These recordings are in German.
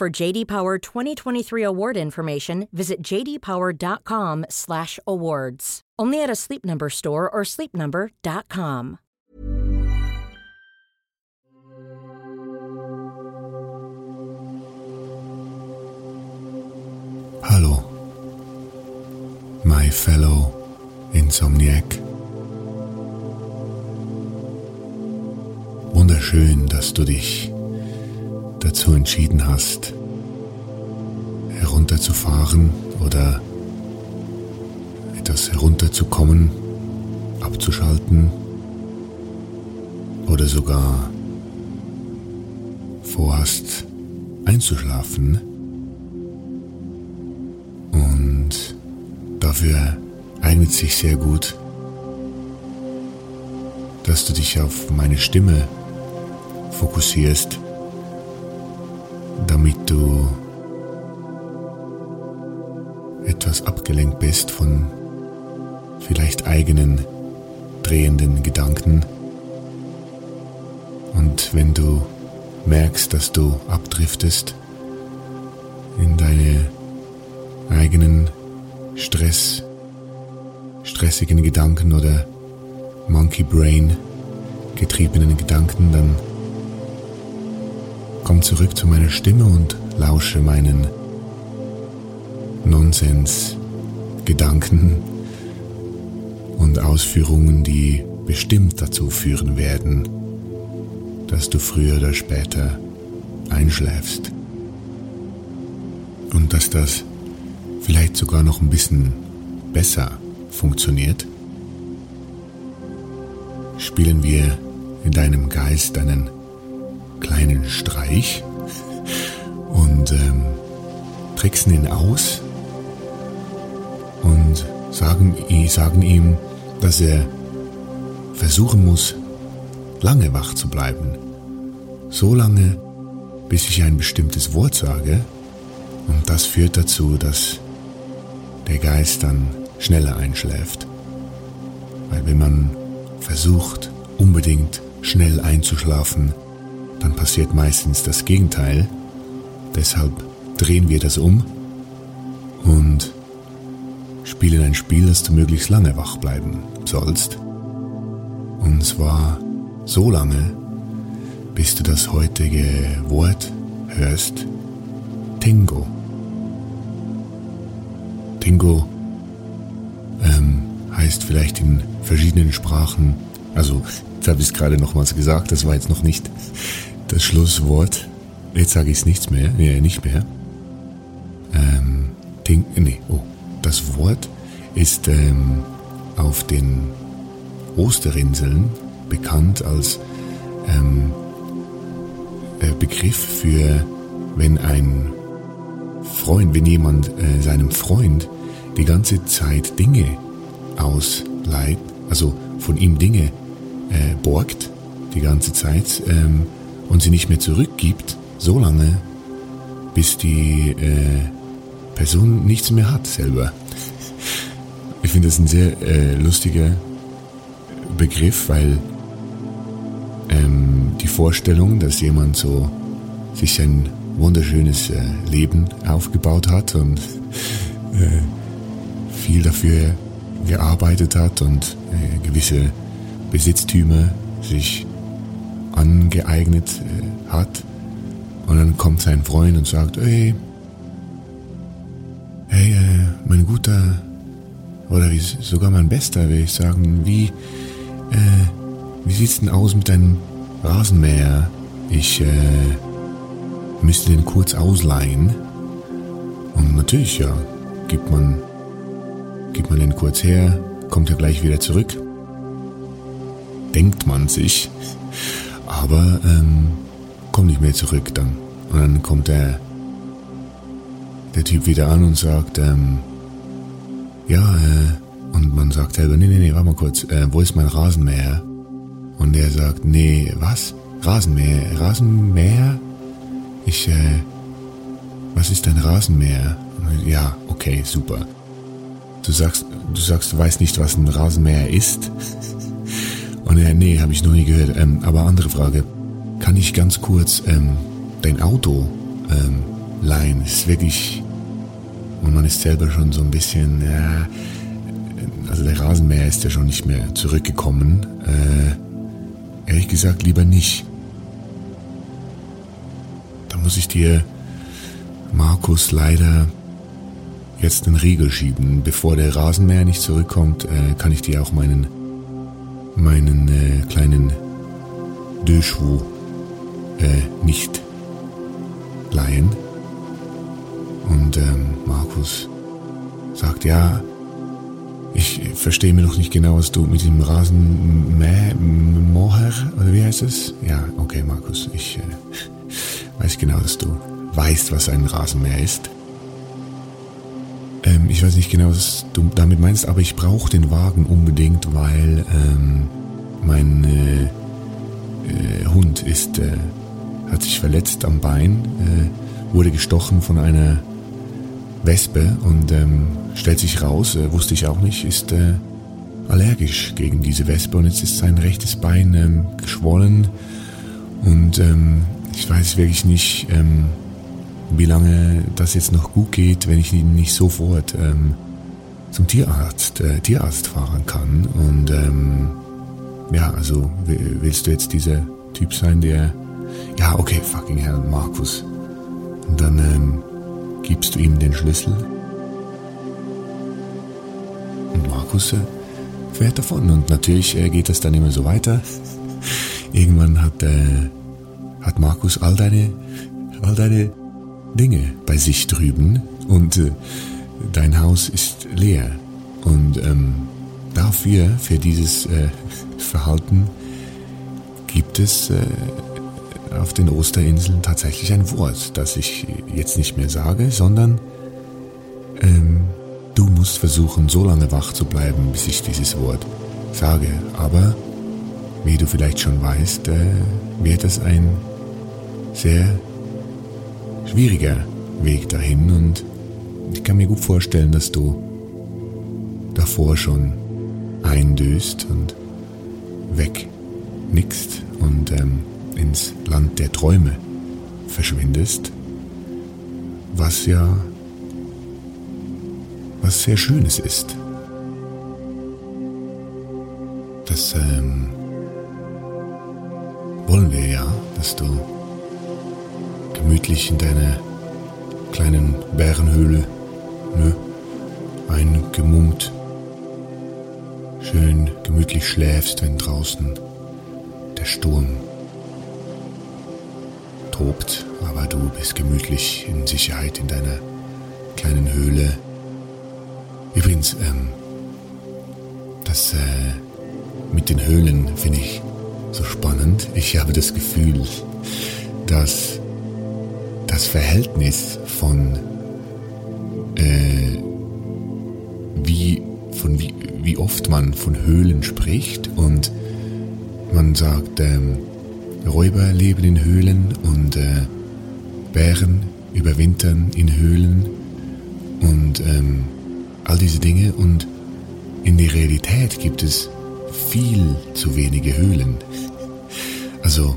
For JD Power 2023 award information, visit jdpower.com/awards. Only at a Sleep Number store or sleepnumber.com. Hallo, my fellow Insomniac. Wunderschön, dass du dich dazu entschieden hast, herunterzufahren oder etwas herunterzukommen, abzuschalten oder sogar vorhast einzuschlafen. Und dafür eignet sich sehr gut, dass du dich auf meine Stimme fokussierst damit du etwas abgelenkt bist von vielleicht eigenen drehenden Gedanken. Und wenn du merkst, dass du abdriftest in deine eigenen Stress, stressigen Gedanken oder Monkey Brain getriebenen Gedanken, dann komm zurück zu meiner Stimme und lausche meinen Nonsens, Gedanken und Ausführungen, die bestimmt dazu führen werden, dass du früher oder später einschläfst. Und dass das vielleicht sogar noch ein bisschen besser funktioniert, spielen wir in deinem Geist einen kleinen Streich und ähm, tricksen ihn aus und sagen, sagen ihm, dass er versuchen muss, lange wach zu bleiben. So lange, bis ich ein bestimmtes Wort sage und das führt dazu, dass der Geist dann schneller einschläft. Weil wenn man versucht, unbedingt schnell einzuschlafen, dann passiert meistens das Gegenteil. Deshalb drehen wir das um und spielen ein Spiel, dass du möglichst lange wach bleiben sollst. Und zwar so lange, bis du das heutige Wort hörst, Tingo. Tingo ähm, heißt vielleicht in verschiedenen Sprachen, also jetzt habe ich es gerade nochmals gesagt, das war jetzt noch nicht das Schlusswort. Jetzt sage ich es nichts mehr, nee, nicht mehr. Ähm, Ting, nee, oh, das Wort ist ähm, auf den Osterinseln bekannt als ähm, äh, Begriff für, wenn ein Freund, wenn jemand äh, seinem Freund die ganze Zeit Dinge ausleiht, also von ihm Dinge äh, borgt, die ganze Zeit, ähm, und sie nicht mehr zurückgibt, so lange, bis die äh, Person nichts mehr hat selber. Ich finde das ein sehr äh, lustiger Begriff, weil ähm, die Vorstellung, dass jemand so sich ein wunderschönes äh, Leben aufgebaut hat und äh, viel dafür gearbeitet hat und äh, gewisse Besitztümer sich angeeignet äh, hat. Und dann kommt sein Freund und sagt, hey, hey, äh, mein guter, oder wie, sogar mein bester, will ich sagen, wie, äh, wie sieht's denn aus mit deinem Rasenmäher? Ich, äh, müsste den kurz ausleihen. Und natürlich, ja, gibt man, gibt man den kurz her, kommt er gleich wieder zurück. Denkt man sich. Aber ähm, kommt nicht mehr zurück dann. Und dann kommt der, der Typ wieder an und sagt, ähm, ja, äh, und man sagt selber, nee, nee, nee, warte mal kurz, äh, wo ist mein Rasenmäher? Und der sagt, nee, was? Rasenmäher? Rasenmäher? Ich, äh, was ist dein Rasenmäher? Ja, okay, super. Du sagst, du sagst, du weißt nicht, was ein Rasenmäher ist? Und er, nee, habe ich noch nie gehört. Ähm, aber andere Frage. Kann ich ganz kurz ähm, dein Auto ähm, leihen? Ist wirklich... Und man ist selber schon so ein bisschen... Ja, also der Rasenmäher ist ja schon nicht mehr zurückgekommen. Äh, ehrlich gesagt lieber nicht. Da muss ich dir, Markus, leider jetzt einen Riegel schieben. Bevor der Rasenmäher nicht zurückkommt, äh, kann ich dir auch meinen meinen äh, kleinen Döschwu äh, nicht leihen. Und ähm, Markus sagt, ja, ich verstehe mir noch nicht genau, was du mit dem Rasenmäher, oder wie heißt es? Ja, okay, Markus, ich äh, weiß genau, dass du weißt, was ein Rasenmäher ist. Ich weiß nicht genau, was du damit meinst, aber ich brauche den Wagen unbedingt, weil ähm, mein äh, äh, Hund ist, äh, hat sich verletzt am Bein, äh, wurde gestochen von einer Wespe und ähm, stellt sich raus, äh, wusste ich auch nicht, ist äh, allergisch gegen diese Wespe und jetzt ist sein rechtes Bein ähm, geschwollen und ähm, ich weiß wirklich nicht, ähm, wie lange das jetzt noch gut geht, wenn ich ihn nicht sofort ähm, zum Tierarzt, äh, Tierarzt fahren kann. Und ähm, ja, also willst du jetzt dieser Typ sein, der, ja, okay, fucking hell, Markus. Und dann ähm, gibst du ihm den Schlüssel. Und Markus äh, fährt davon. Und natürlich äh, geht das dann immer so weiter. Irgendwann hat, äh, hat Markus all deine, all deine Dinge bei sich drüben und äh, dein Haus ist leer. Und ähm, dafür, für dieses äh, Verhalten, gibt es äh, auf den Osterinseln tatsächlich ein Wort, das ich jetzt nicht mehr sage, sondern ähm, du musst versuchen, so lange wach zu bleiben, bis ich dieses Wort sage. Aber, wie du vielleicht schon weißt, äh, wird es ein sehr schwieriger Weg dahin und ich kann mir gut vorstellen, dass du davor schon eindöst und wegnickst und ähm, ins Land der Träume verschwindest, was ja was sehr Schönes ist. Das ähm, wollen wir ja, dass du gemütlich in deiner kleinen Bärenhöhle, ne, eingemummt, schön gemütlich schläfst, wenn draußen der Sturm tobt, aber du bist gemütlich in Sicherheit in deiner kleinen Höhle. Übrigens, ähm, das äh, mit den Höhlen finde ich so spannend. Ich habe das Gefühl, dass das Verhältnis von äh, wie von wie, wie oft man von Höhlen spricht und man sagt, ähm, Räuber leben in Höhlen und äh, Bären überwintern in Höhlen und ähm, all diese Dinge. Und in der Realität gibt es viel zu wenige Höhlen. Also,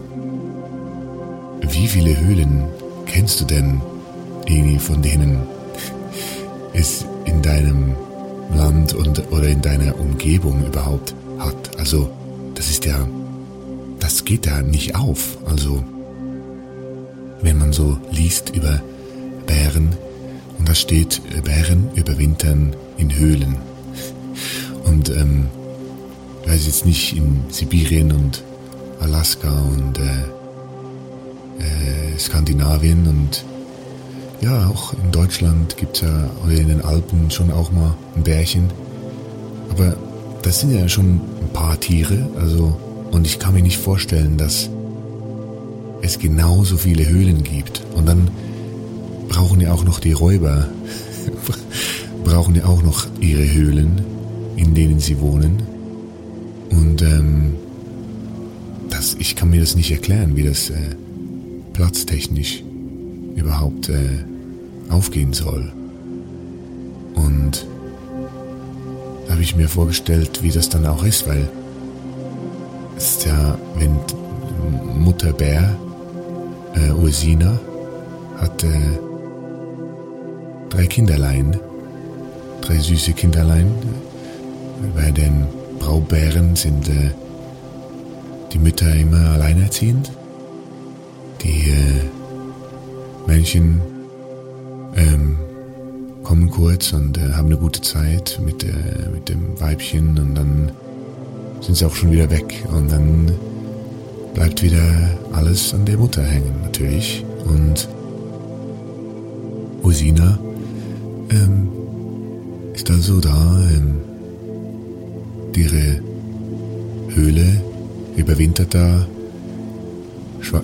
wie viele Höhlen kennst du denn, Eni, von denen es in deinem Land und, oder in deiner Umgebung überhaupt hat? Also, das ist ja, das geht da nicht auf. Also, wenn man so liest über Bären, und da steht, Bären überwintern in Höhlen. Und ähm, ich weiß jetzt nicht, in Sibirien und Alaska und äh, äh, Skandinavien und ja, auch in Deutschland gibt es ja, oder in den Alpen schon auch mal ein Bärchen. Aber das sind ja schon ein paar Tiere, also, und ich kann mir nicht vorstellen, dass es genauso viele Höhlen gibt. Und dann brauchen ja auch noch die Räuber, brauchen ja auch noch ihre Höhlen, in denen sie wohnen. Und ähm, das, ich kann mir das nicht erklären, wie das äh, platztechnisch überhaupt äh, aufgehen soll. Und da habe ich mir vorgestellt, wie das dann auch ist, weil es ist ja, wenn Mutter Bär, äh, Ursina, hat äh, drei Kinderlein, drei süße Kinderlein. Bei den Braubären sind äh, die Mütter immer alleinerziehend. Die äh, Männchen ähm, kommen kurz und äh, haben eine gute Zeit mit, äh, mit dem Weibchen und dann sind sie auch schon wieder weg und dann bleibt wieder alles an der Mutter hängen natürlich. Und Usina ähm, ist also da ähm, ihre Höhle überwintert da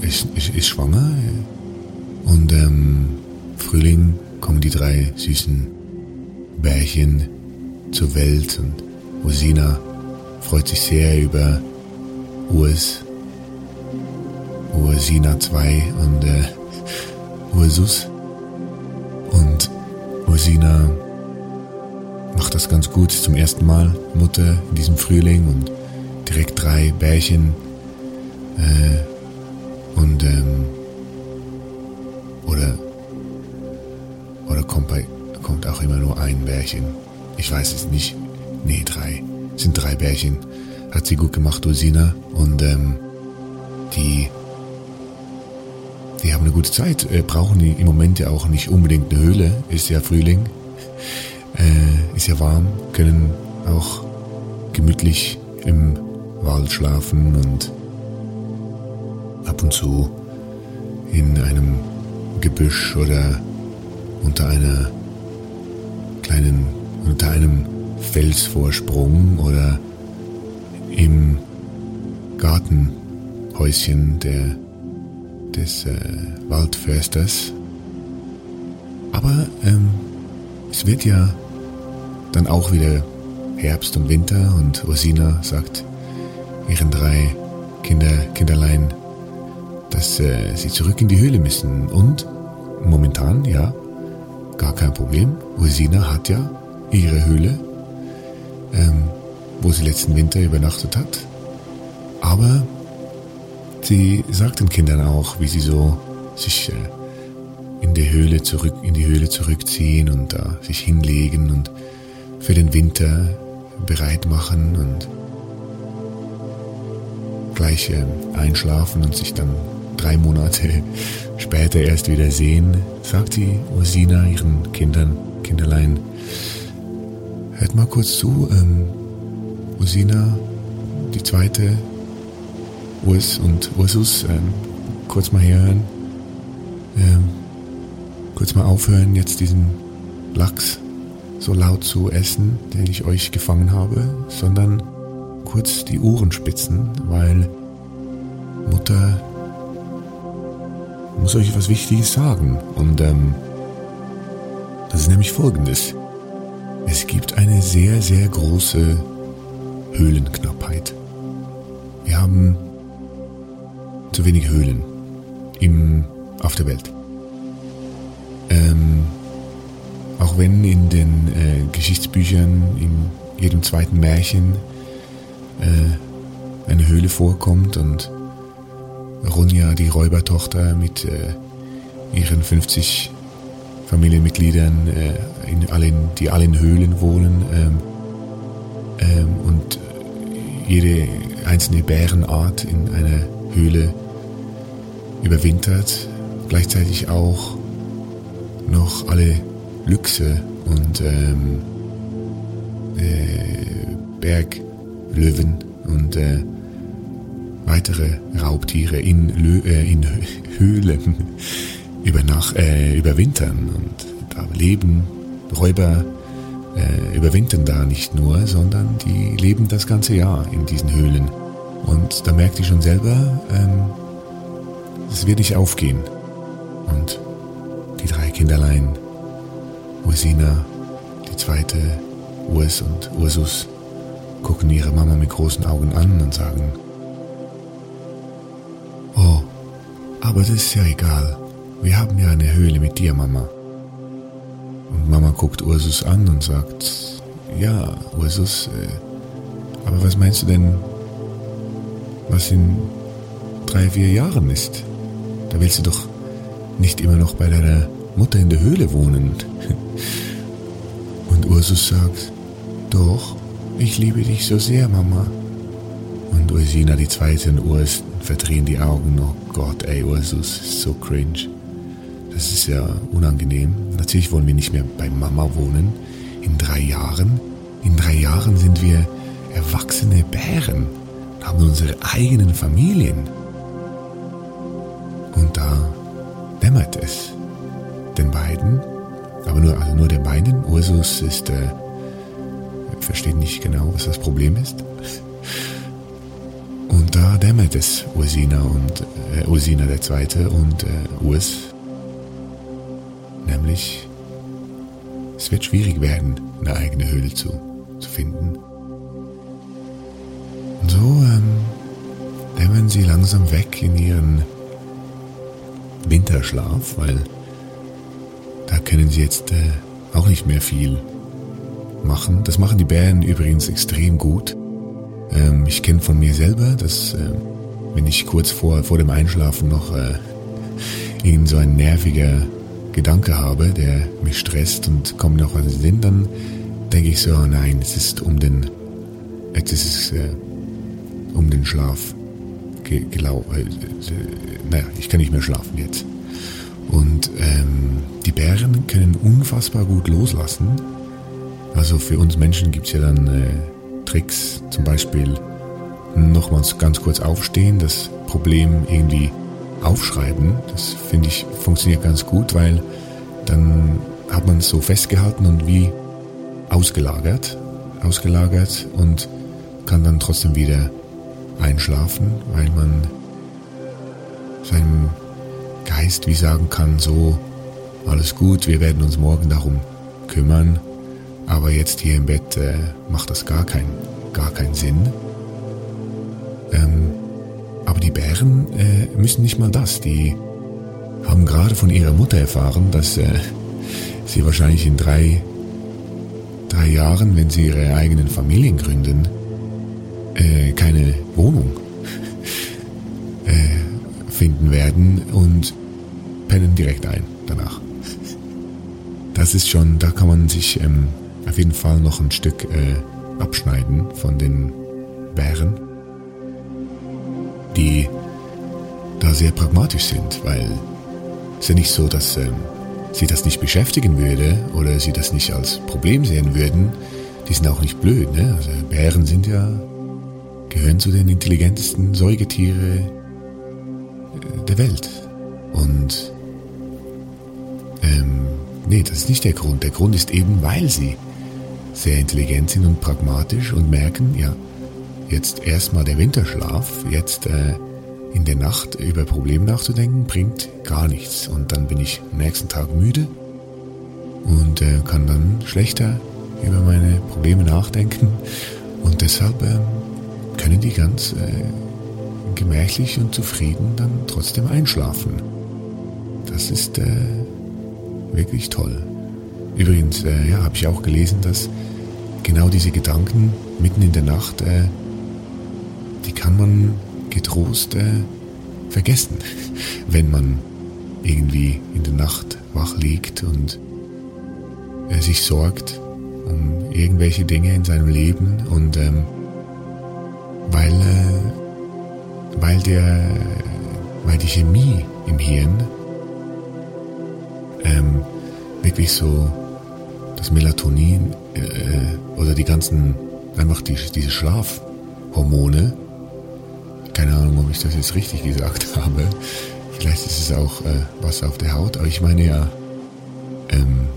ist, ist, ist schwanger und ähm, Frühling kommen die drei süßen Bärchen zur Welt und Usina freut sich sehr über Urs, Ursina 2 und äh, Ursus. Und Ursina macht das ganz gut, zum ersten Mal Mutter in diesem Frühling und direkt drei Bärchen. Äh, und ähm, oder oder kommt bei kommt auch immer nur ein Bärchen. Ich weiß es nicht. Nee, drei. Sind drei Bärchen. Hat sie gut gemacht, Ursina. Und ähm, die die haben eine gute Zeit, äh, brauchen die im Moment ja auch nicht unbedingt eine Höhle, ist ja Frühling, äh, ist ja warm, können auch gemütlich im Wald schlafen und ab und zu in einem Gebüsch oder unter einer kleinen, unter einem Felsvorsprung oder im Gartenhäuschen der des äh, Waldförsters. Aber ähm, es wird ja dann auch wieder Herbst und Winter und Ursina sagt ihren drei Kinder, Kinderlein, dass äh, sie zurück in die Höhle müssen. Und momentan, ja, gar kein Problem. Ursina hat ja ihre Höhle, ähm, wo sie letzten Winter übernachtet hat. Aber Sie sagt den Kindern auch, wie sie so sich äh, in die Höhle zurück, in die Höhle zurückziehen und da sich hinlegen und für den Winter bereit machen und gleich äh, einschlafen und sich dann drei Monate später erst wieder sehen, sagt die Ursina ihren Kindern, Kinderlein, hört mal kurz zu, ähm, Ursina, die zweite Urs und Ursus ähm, kurz mal herhören. Ähm, kurz mal aufhören, jetzt diesen Lachs so laut zu essen, den ich euch gefangen habe, sondern kurz die Ohren spitzen, weil Mutter muss euch was Wichtiges sagen. Und ähm, das ist nämlich folgendes. Es gibt eine sehr, sehr große Höhlenknappheit. Wir haben zu wenig Höhlen im, auf der Welt. Ähm, auch wenn in den äh, Geschichtsbüchern, in jedem zweiten Märchen äh, eine Höhle vorkommt und Ronja, die Räubertochter mit äh, ihren 50 Familienmitgliedern, äh, in allen, die alle in Höhlen wohnen ähm, ähm, und jede einzelne Bärenart in einer Höhle überwintert, gleichzeitig auch noch alle Lüchse und ähm, äh, Berglöwen und äh, weitere Raubtiere in, Lö äh, in Höhlen übernach, äh, überwintern und da leben Räuber äh, überwintern da nicht nur, sondern die leben das ganze Jahr in diesen Höhlen. Und da merkt ich schon selber, ähm, es wird nicht aufgehen. Und die drei Kinderlein, Ursina, die zweite, Urs und Ursus, gucken ihre Mama mit großen Augen an und sagen, aber das ist ja egal. Wir haben ja eine Höhle mit dir, Mama. Und Mama guckt Ursus an und sagt, ja, Ursus, äh, aber was meinst du denn, was in drei, vier Jahren ist? Da willst du doch nicht immer noch bei deiner Mutter in der Höhle wohnen. Und Ursus sagt, doch, ich liebe dich so sehr, Mama. Und Ursina, die zweite und Urs verdrehen die Augen. Oh Gott, ey, Ursus, ist so cringe. Das ist ja unangenehm. Natürlich wollen wir nicht mehr bei Mama wohnen. In drei Jahren. In drei Jahren sind wir erwachsene Bären. Haben unsere eigenen Familien. Und da dämmert es. Den beiden, aber nur, also nur den beiden. Ursus ist, äh, versteht nicht genau, was das Problem ist. Und da dämmert es Ursina und äh, Ursina der Zweite und äh, Urs. Nämlich, es wird schwierig werden, eine eigene Höhle zu, zu finden. Und so ähm, dämmern sie langsam weg in ihren Winterschlaf, weil da können sie jetzt äh, auch nicht mehr viel machen. Das machen die Bären übrigens extrem gut. Ähm, ich kenne von mir selber, dass äh, wenn ich kurz vor, vor dem Einschlafen noch äh, irgend so ein nerviger Gedanke habe, der mich stresst und kommt noch in den Sinn, dann denke ich so, oh nein, es ist um den, es ist äh, um den Schlaf gelaufen. Äh, naja, ich kann nicht mehr schlafen jetzt. Und ähm, die Bären können unfassbar gut loslassen. Also für uns Menschen gibt es ja dann äh, Tricks, zum Beispiel nochmals ganz kurz aufstehen, das Problem irgendwie aufschreiben. Das finde ich funktioniert ganz gut, weil dann hat man es so festgehalten und wie ausgelagert, ausgelagert und kann dann trotzdem wieder einschlafen, weil man seinem Geist wie sagen kann, so, alles gut, wir werden uns morgen darum kümmern, aber jetzt hier im Bett äh, macht das gar, kein, gar keinen Sinn. Ähm, aber die Bären äh, müssen nicht mal das. Die haben gerade von ihrer Mutter erfahren, dass äh, sie wahrscheinlich in drei, drei Jahren, wenn sie ihre eigenen Familien gründen, äh, keine Wohnung äh, finden werden und pennen direkt ein danach. Das ist schon, da kann man sich ähm, auf jeden Fall noch ein Stück äh, abschneiden von den Bären, die da sehr pragmatisch sind, weil es ja nicht so, dass ähm, sie das nicht beschäftigen würde oder sie das nicht als Problem sehen würden. Die sind auch nicht blöd, ne? Also Bären sind ja, gehören zu den intelligentesten Säugetiere äh, der Welt. Und ähm, nee, das ist nicht der Grund. Der Grund ist eben, weil sie sehr intelligent sind und pragmatisch und merken, ja, jetzt erstmal der Winterschlaf, jetzt äh, in der Nacht über Probleme nachzudenken, bringt gar nichts. Und dann bin ich am nächsten Tag müde und äh, kann dann schlechter über meine Probleme nachdenken. Und deshalb äh, können die ganz äh, gemächlich und zufrieden dann trotzdem einschlafen. Das ist äh, wirklich toll. Übrigens, äh, ja, habe ich auch gelesen, dass genau diese Gedanken mitten in der Nacht, äh, die kann man getrost äh, vergessen, wenn man irgendwie in der Nacht wach liegt und äh, sich sorgt um irgendwelche Dinge in seinem Leben und ähm, weil, äh, weil der, weil die Chemie im Hirn ähm, wirklich so das Melatonin äh, oder die ganzen, einfach die, diese Schlafhormone, keine Ahnung, ob ich das jetzt richtig gesagt habe, vielleicht ist es auch äh, was auf der Haut, aber ich meine ja, ähm,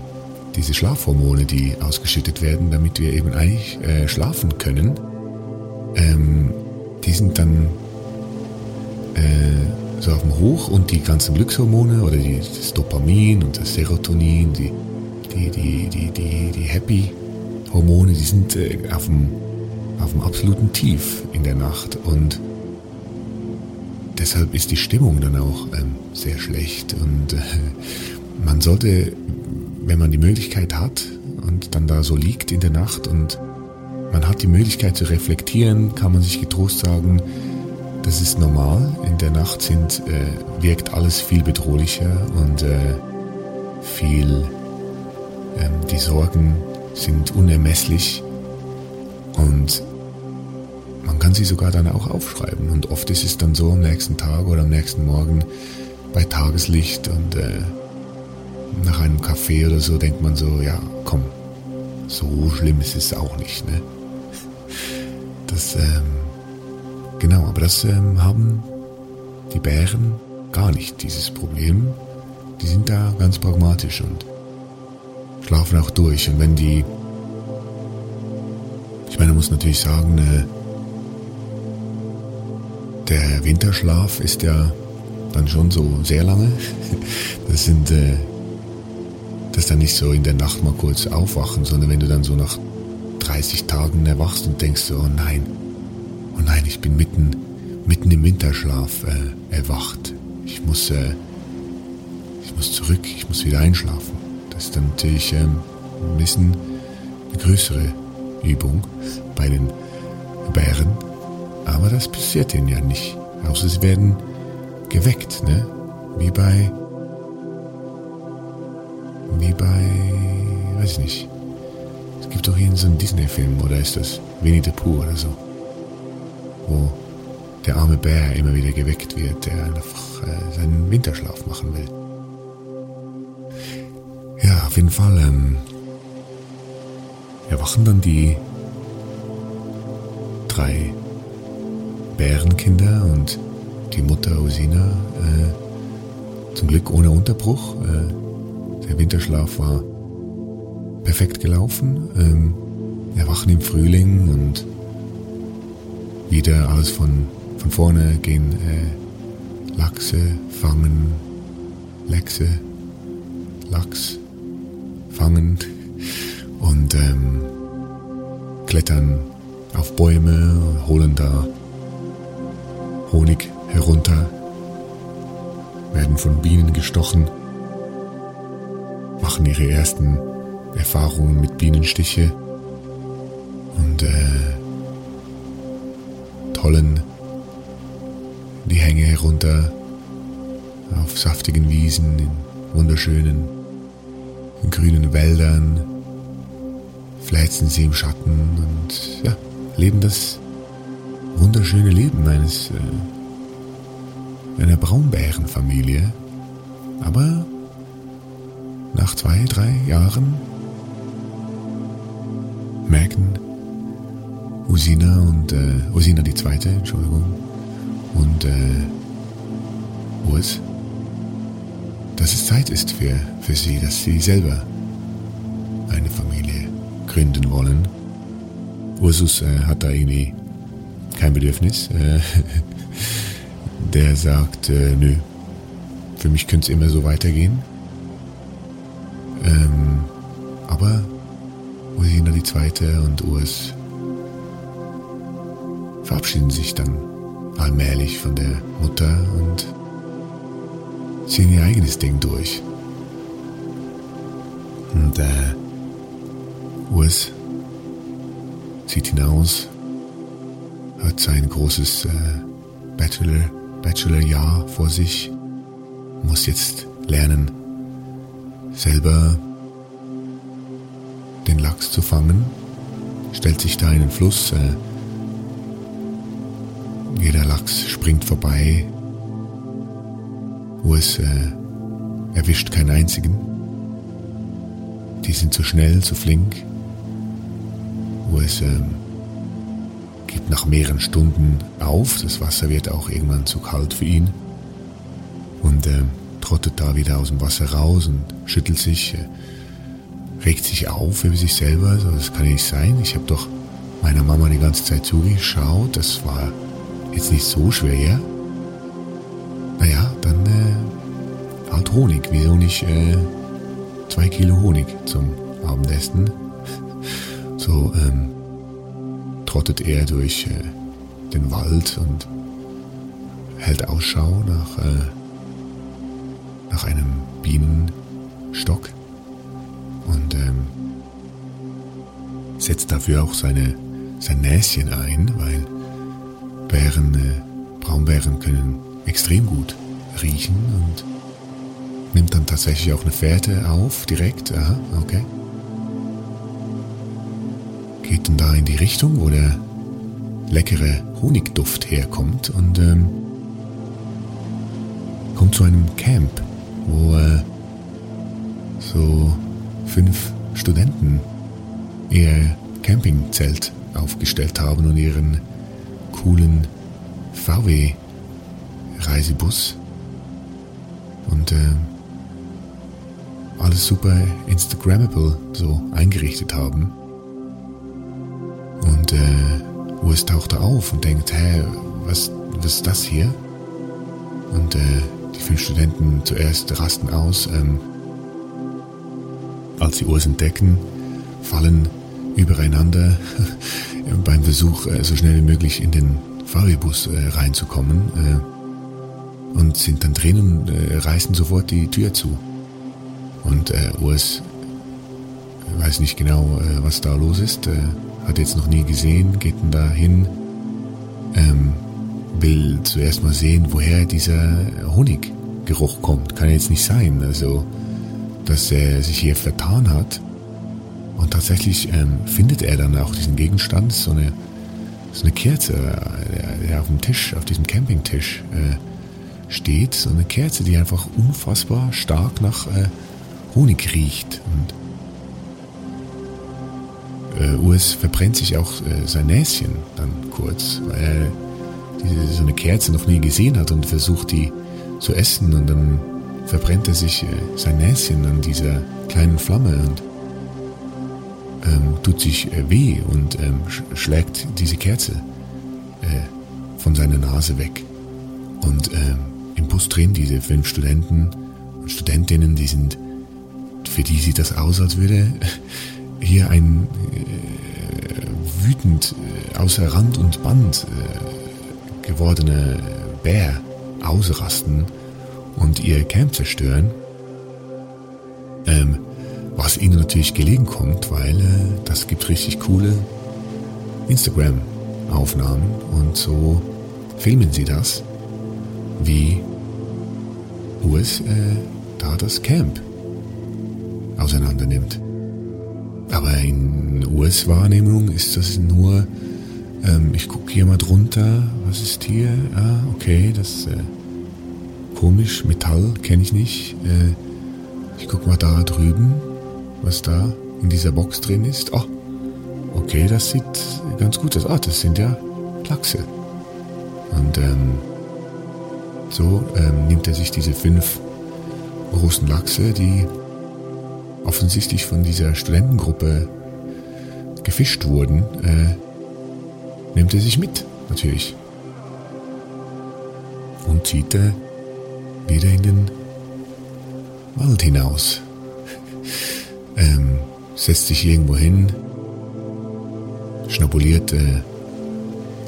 diese Schlafhormone, die ausgeschüttet werden, damit wir eben eigentlich äh, schlafen können, ähm, die sind dann äh, so auf dem Hoch. Und die ganzen Glückshormone oder die, das Dopamin und das Serotonin, die, die, die, die, die, die Happy-Hormone, die sind äh, auf, dem, auf dem absoluten Tief in der Nacht und deshalb ist die Stimmung dann auch ähm, sehr schlecht und äh, man sollte, wenn man die Möglichkeit hat und dann da so liegt in der Nacht und man hat die Möglichkeit zu reflektieren, kann man sich getrost sagen, das ist normal. In der Nacht sind, äh, wirkt alles viel bedrohlicher und äh, viel, die Sorgen sind unermesslich und man kann sie sogar dann auch aufschreiben. Und oft ist es dann so am nächsten Tag oder am nächsten Morgen bei Tageslicht und äh, nach einem Kaffee oder so denkt man so, ja, komm, so schlimm ist es auch nicht, ne? Das, ähm, genau, aber das ähm, haben die Bären gar nicht, dieses Problem. Die sind da ganz pragmatisch und schlafen auch durch. Und wenn die, ich meine, man muss natürlich sagen, äh, der Winterschlaf ist ja dann schon so sehr lange. Das sind, äh, das dann nicht so in der Nacht mal kurz aufwachen, sondern wenn du dann so nach 30 Tagen erwachst und denkst so, oh nein, oh nein, ich bin mitten, mitten im Winterschlaf äh, erwacht. Ich muss, äh, ich muss zurück, ich muss wieder einschlafen. Das ist dann natürlich ähm, ein bisschen eine größere Übung bei den Bären. Aber das passiert ihnen ja nicht. Außer sie werden geweckt, ne? Wie bei, wie bei, weiß ich nicht, gibt doch hier so einen Disney-Film, oder ist das Winnie the Pooh oder so? Wo der arme Bär immer wieder geweckt wird, der einfach äh, seinen Winterschlaf machen will. Auf jeden Fall ähm, erwachen dann die drei Bärenkinder und die Mutter Usina äh, zum Glück ohne Unterbruch. Äh, der Winterschlaf war perfekt gelaufen. Ähm, erwachen im Frühling und wieder alles von, von vorne gehen äh, Lachse fangen, Lechse, Lachs fangen und ähm, klettern auf Bäume, holen da Honig herunter, werden von Bienen gestochen, machen ihre ersten Erfahrungen mit Bienenstiche und äh, tollen die Hänge herunter auf saftigen Wiesen, in wunderschönen in grünen Wäldern, fläzen sie im Schatten und ja, leben das wunderschöne Leben eines äh, einer Braunbärenfamilie. Aber nach zwei, drei Jahren merken Usina und äh, Usina die zweite, Entschuldigung, und äh, Urs, dass es Zeit ist für, für sie, dass sie selber eine Familie gründen wollen. Ursus äh, hat da irgendwie kein Bedürfnis. Äh, der sagt, äh, nö, für mich könnte es immer so weitergehen. Ähm, aber Rosina die Zweite und Urs verabschieden sich dann allmählich von der Mutter und ziehen ihr eigenes Ding durch. Und äh, Urs sieht hinaus, hat sein großes äh, Bachelor, Bachelorjahr vor sich, muss jetzt lernen, selber den Lachs zu fangen, stellt sich da in den Fluss, äh, jeder Lachs springt vorbei, Urs äh, erwischt keinen einzigen. Die sind zu schnell, zu flink. Urs ähm, gibt nach mehreren Stunden auf. Das Wasser wird auch irgendwann zu kalt für ihn. Und ähm, trottet da wieder aus dem Wasser raus und schüttelt sich, äh, regt sich auf über sich selber. So, das kann ja nicht sein. Ich habe doch meiner Mama die ganze Zeit zugeschaut. Das war jetzt nicht so schwer. Naja, Honig. Wieso nicht äh, zwei Kilo Honig zum Abendessen? So ähm, trottet er durch äh, den Wald und hält Ausschau nach, äh, nach einem Bienenstock und ähm, setzt dafür auch seine, sein Näschen ein, weil Bären, äh, Braunbären können extrem gut riechen und nimmt dann tatsächlich auch eine Fährte auf, direkt. Aha, okay. Geht dann da in die Richtung, wo der leckere Honigduft herkommt und ähm, kommt zu einem Camp, wo äh, so fünf Studenten ihr Campingzelt aufgestellt haben und ihren coolen VW Reisebus und äh, alles super Instagrammable so eingerichtet haben. Und äh, Urs taucht da auf und denkt, hä, was, was ist das hier? Und äh, die fünf Studenten zuerst rasten aus. Ähm, als sie Urs entdecken, fallen übereinander beim Versuch, äh, so schnell wie möglich in den VW-Bus äh, reinzukommen. Äh, und sind dann drin und äh, reißen sofort die Tür zu. Und äh, Urs weiß nicht genau, äh, was da los ist, äh, hat jetzt noch nie gesehen, geht dann da hin, ähm, will zuerst mal sehen, woher dieser Honiggeruch kommt. Kann jetzt nicht sein, also dass er sich hier vertan hat. Und tatsächlich ähm, findet er dann auch diesen Gegenstand, so eine, so eine Kerze, äh, der auf dem Tisch, auf diesem Campingtisch äh, steht. So eine Kerze, die einfach unfassbar stark nach äh, Honig riecht. Und äh, Urs verbrennt sich auch äh, sein Näschen dann kurz, weil er so eine Kerze noch nie gesehen hat und versucht die zu essen und dann verbrennt er sich äh, sein Näschen an dieser kleinen Flamme und ähm, tut sich äh, weh und ähm, sch schlägt diese Kerze äh, von seiner Nase weg. Und ähm, im Bus drin diese fünf Studenten und Studentinnen, die sind, für die sieht das aus, als würde hier ein äh, wütend äh, außer Rand und Band äh, gewordener Bär ausrasten und ihr Camp zerstören. Ähm, was ihnen natürlich gelegen kommt, weil äh, das gibt richtig coole Instagram-Aufnahmen und so filmen sie das, wie US äh, da das Camp auseinander nimmt. Aber in US-Wahrnehmung ist das nur, ähm, ich gucke hier mal drunter, was ist hier? Ah, okay, das ist äh, komisch, Metall kenne ich nicht. Äh, ich gucke mal da drüben, was da in dieser Box drin ist. Oh, okay, das sieht ganz gut aus. Ah, das sind ja Lachse. Und ähm, so ähm, nimmt er sich diese fünf großen Lachse, die offensichtlich von dieser Studentengruppe gefischt wurden, äh, nimmt er sich mit, natürlich. Und zieht er wieder in den Wald hinaus. ähm, setzt sich irgendwo hin, schnabuliert äh,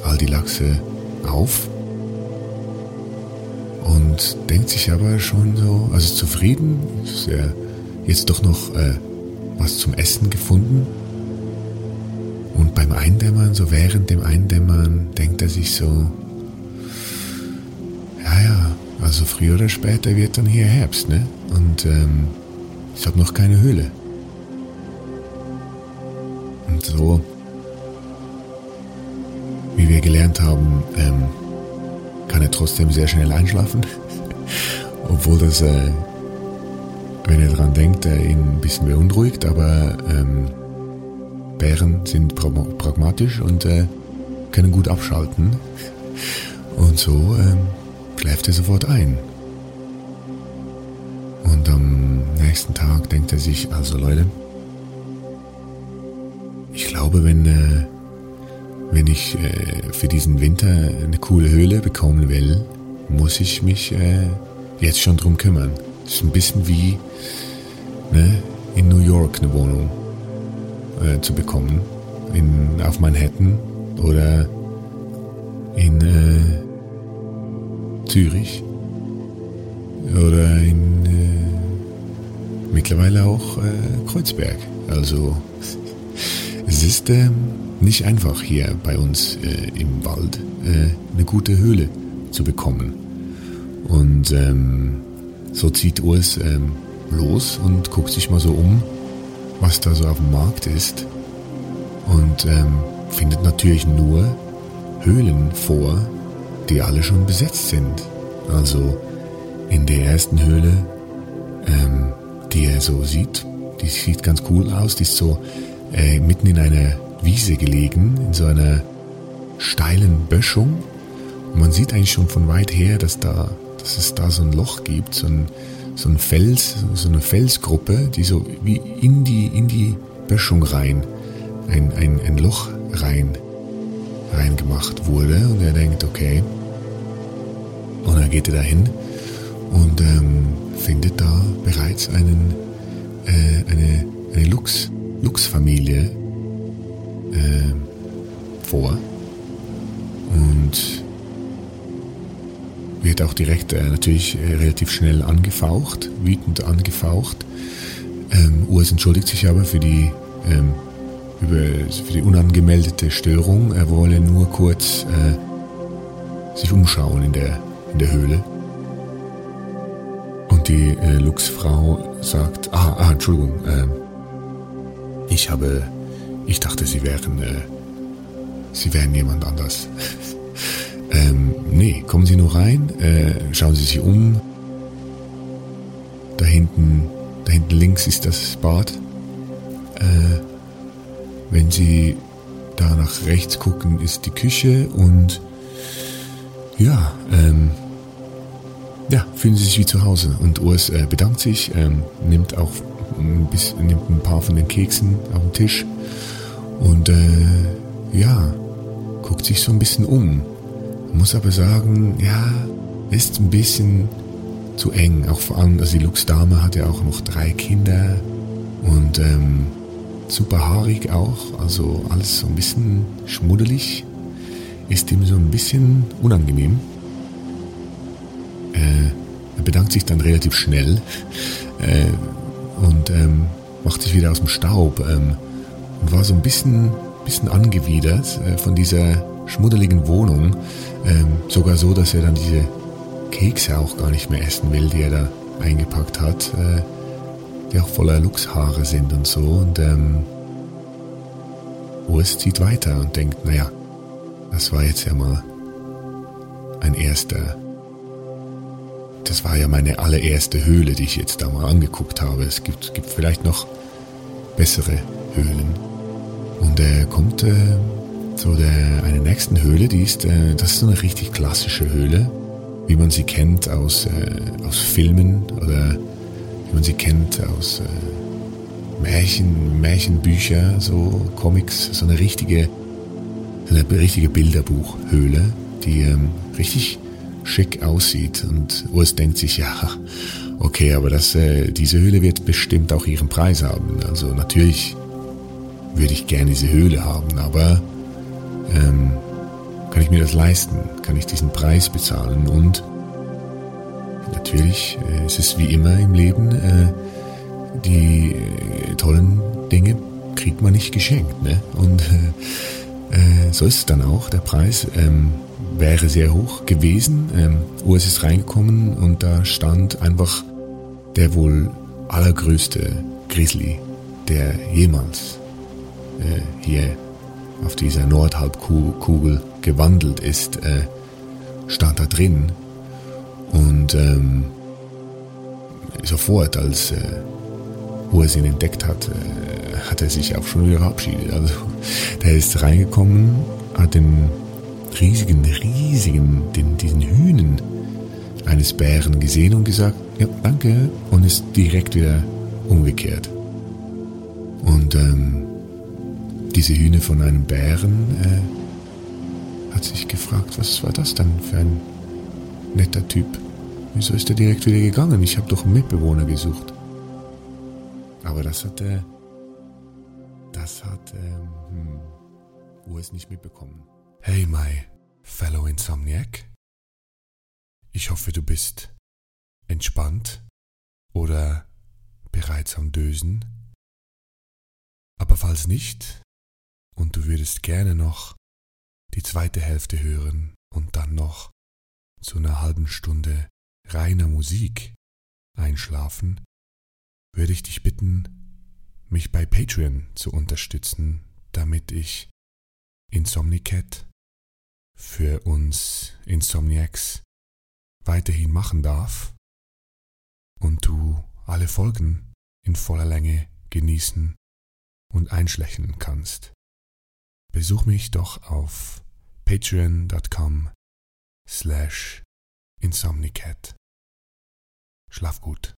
all die Lachse auf und denkt sich aber schon so, also zufrieden, er jetzt doch noch äh, was zum Essen gefunden. Und beim Eindämmern, so während dem Eindämmern, denkt er sich so, ja, ja, also früher oder später wird dann hier Herbst, ne? Und ähm, ich habe noch keine Höhle. Und so, wie wir gelernt haben, ähm, kann er trotzdem sehr schnell einschlafen. Obwohl das, äh, wenn er daran denkt, äh, ihn ein bisschen beunruhigt, aber ähm, Bären sind pragmatisch und äh, können gut abschalten. Und so ähm, schläft er sofort ein. Und am nächsten Tag denkt er sich, also Leute, ich glaube, wenn, äh, wenn ich äh, für diesen Winter eine coole Höhle bekommen will, muss ich mich äh, jetzt schon drum kümmern. Ist ein bisschen wie ne, in New York eine Wohnung äh, zu bekommen, in, auf Manhattan oder in äh, Zürich oder in äh, mittlerweile auch äh, Kreuzberg. Also es ist äh, nicht einfach hier bei uns äh, im Wald äh, eine gute Höhle zu bekommen. Und ähm, so zieht Urs ähm, los und guckt sich mal so um, was da so auf dem Markt ist. Und ähm, findet natürlich nur Höhlen vor, die alle schon besetzt sind. Also in der ersten Höhle, ähm, die er so sieht, die sieht ganz cool aus, die ist so äh, mitten in einer Wiese gelegen, in so einer steilen Böschung. Und man sieht eigentlich schon von weit her, dass da, dass es da so ein Loch gibt, so ein, so ein Fels, so eine Felsgruppe, die so wie in die, in die Böschung rein, ein, ein, ein Loch rein reingemacht wurde und er denkt, okay. Und dann geht er dahin und ähm, findet da bereits einen, äh, eine, eine Lux, Lux-Familie äh, vor wird auch direkt äh, natürlich äh, relativ schnell angefaucht, wütend angefaucht. Ähm, Urs entschuldigt sich aber für die ähm, über, für die unangemeldete Störung. Er wolle nur kurz äh, sich umschauen in der, in der Höhle. Und die äh, Luchsfrau sagt, ah, ah Entschuldigung, äh, ich habe, ich dachte, Sie wären, äh, Sie wären jemand anders. ähm, nee, kommen Sie nur rein, äh, schauen Sie sich um. Da hinten, da hinten links ist das Bad. Äh, wenn Sie da nach rechts gucken, ist die Küche und ja, ähm, ja, fühlen Sie sich wie zu Hause. Und Urs äh, bedankt sich, ähm, nimmt auch ein, bisschen, nimmt ein paar von den Keksen auf den Tisch und äh, ja, guckt sich so ein bisschen um. Muss aber sagen, ja, ist ein bisschen zu eng. Auch vor allem, also die Lux-Dame hat ja auch noch drei Kinder und ähm, super haarig auch, also alles so ein bisschen schmuddelig, ist ihm so ein bisschen unangenehm. Äh, er bedankt sich dann relativ schnell äh, und ähm, macht sich wieder aus dem Staub ähm, und war so ein bisschen, bisschen angewidert äh, von dieser schmuddeligen Wohnung. Ähm, sogar so, dass er dann diese Kekse auch gar nicht mehr essen will, die er da eingepackt hat. Äh, die auch voller Luchshaare sind und so. Und ähm, Urs zieht weiter und denkt, naja, das war jetzt ja mal ein erster. Das war ja meine allererste Höhle, die ich jetzt da mal angeguckt habe. Es gibt, gibt vielleicht noch bessere Höhlen. Und er kommt äh, zu der einer nächsten Höhle, die ist, äh, das ist so eine richtig klassische Höhle, wie man sie kennt aus, äh, aus Filmen oder man sie kennt aus äh, Märchen, Märchenbücher, so Comics, so eine richtige, so eine richtige Bilderbuchhöhle, die ähm, richtig schick aussieht. Und Urs denkt sich, ja, okay, aber das, äh, diese Höhle wird bestimmt auch ihren Preis haben. Also natürlich würde ich gerne diese Höhle haben, aber ähm, kann ich mir das leisten? Kann ich diesen Preis bezahlen? Und natürlich, äh, es ist wie immer im Leben, äh, die äh, tollen Dinge kriegt man nicht geschenkt. Ne? Und äh, äh, so ist es dann auch. Der Preis ähm, wäre sehr hoch gewesen. Ähm, Urs ist reingekommen und da stand einfach der wohl allergrößte Grizzly, der jemals äh, hier auf dieser Nordhalbkugel gewandelt ist, äh, stand da drin. Und ähm, sofort, als äh, Urs ihn entdeckt hat, äh, hat er sich auch schon wieder verabschiedet. Also der ist reingekommen, hat den riesigen, riesigen, den, diesen Hühnen eines Bären gesehen und gesagt, ja, danke, und ist direkt wieder umgekehrt. Und ähm, diese Hühne von einem Bären äh, hat sich gefragt, was war das dann für ein netter Typ? Wieso ist er direkt wieder gegangen? Ich habe doch einen Mitbewohner gesucht. Aber das hat er, das hat ähm, hm, Urs nicht mitbekommen. Hey, my fellow Insomniac. Ich hoffe, du bist entspannt oder bereits am Dösen. Aber falls nicht und du würdest gerne noch die zweite Hälfte hören und dann noch zu einer halben Stunde reiner Musik einschlafen, würde ich dich bitten, mich bei Patreon zu unterstützen, damit ich Insomnicat für uns Insomniacs weiterhin machen darf und du alle Folgen in voller Länge genießen und einschlächen kannst. Besuch mich doch auf patreon.com slash insomnicat. Schlaf gut.